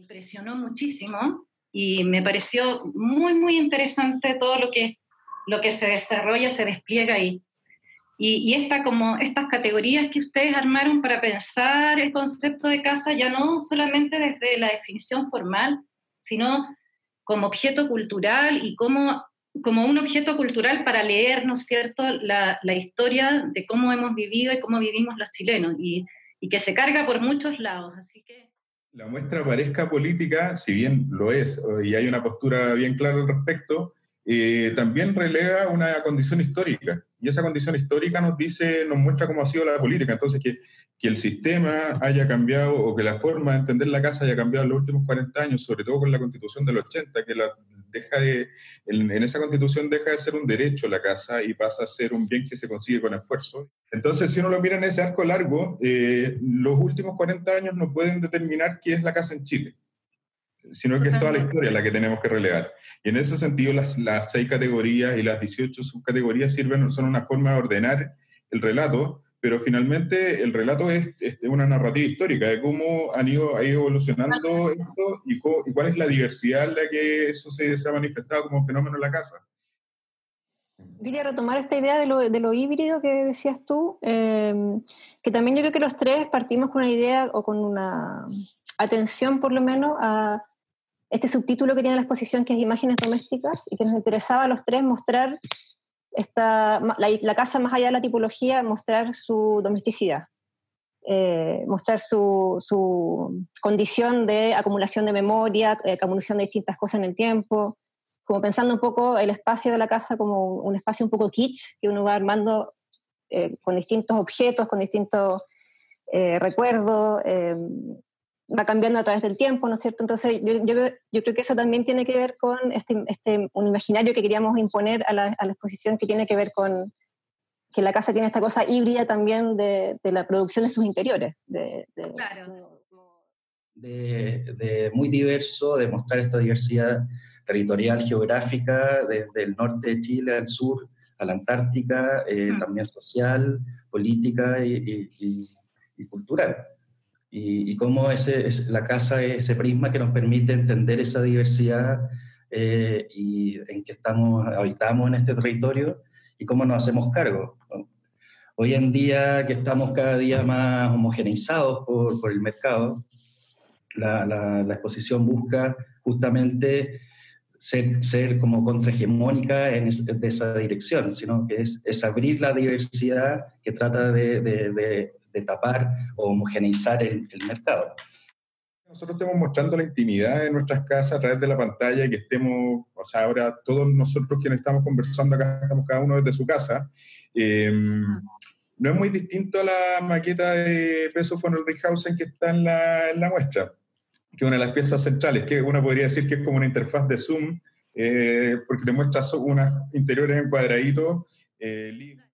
impresionó muchísimo y me pareció muy, muy interesante todo lo que, lo que se desarrolla, se despliega ahí. Y, y esta, como estas categorías que ustedes armaron para pensar el concepto de casa, ya no solamente desde la definición formal, sino como objeto cultural y como, como un objeto cultural para leer, ¿no cierto?, la, la historia de cómo hemos vivido y cómo vivimos los chilenos, y, y que se carga por muchos lados. Así que la muestra parezca política, si bien lo es, y hay una postura bien clara al respecto, eh, también relega una condición histórica. Y esa condición histórica nos dice, nos muestra cómo ha sido la política. Entonces, que, que el sistema haya cambiado o que la forma de entender la casa haya cambiado en los últimos 40 años, sobre todo con la constitución del 80, que la deja de, en, esa constitución deja de ser un derecho la casa y pasa a ser un bien que se consigue con esfuerzo. Entonces, si uno lo mira en ese arco largo, eh, los últimos 40 años no pueden determinar qué es la casa en Chile, sino que es toda la historia la que tenemos que relevar. Y en ese sentido, las, las seis categorías y las 18 subcategorías sirven, son una forma de ordenar el relato, pero finalmente el relato es, una narrativa histórica de cómo han ido, ha ido evolucionando esto y, cuál es la diversidad en la que eso se, ha manifestado como fenómeno en la casa. Quería retomar esta idea de lo, de lo híbrido que decías tú, eh, que también yo creo que los tres partimos con una idea o con una atención por lo menos a este subtítulo que tiene la exposición que es Imágenes Domésticas y que nos interesaba a los tres mostrar esta, la, casa más allá de la tipología, mostrar su domesticidad, eh, mostrar su, su, condición de acumulación de memoria, eh, acumulación de distintas cosas en el tiempo, como pensando un poco el espacio de la casa como un espacio un poco kitsch que uno va armando eh, con distintos objetos, con distintos recuerdos, va cambiando a través del tiempo, ¿no es cierto? Entonces, yo, yo, yo, creo que eso también tiene que ver con este, este un imaginario que queríamos imponer a la, a la, exposición que tiene que ver con que la casa tiene esta cosa híbrida también de, de la producción de sus interiores. De, de, claro. de, muy diverso, de mostrar esta diversidad territorial, geográfica, desde el norte de Chile al sur, a la Antártica, eh, mm. también social, política y, y, y cultural y, y cómo ese, es la casa es ese prisma que nos permite entender esa diversidad eh, y en que estamos, habitamos en este territorio y cómo nos hacemos cargo. Hoy en día que estamos cada día más homogeneizados por, por el mercado, la, la, la, exposición busca justamente ser, ser como contrahegemónica en de esa dirección, sino que es, es, abrir la diversidad que trata de, de, de de tapar o homogeneizar el, mercado. Nosotros estamos mostrando la intimidad de nuestras casas a través de la pantalla y que estemos, o sea, ahora todos nosotros quienes estamos conversando acá, estamos cada uno desde su casa. Eh, no es muy distinto a la maqueta de Peso von que está en la, en la, muestra, que es una de las piezas centrales, que uno podría decir que es como una interfaz de Zoom, eh, porque te muestra unas interiores en cuadraditos. Eh,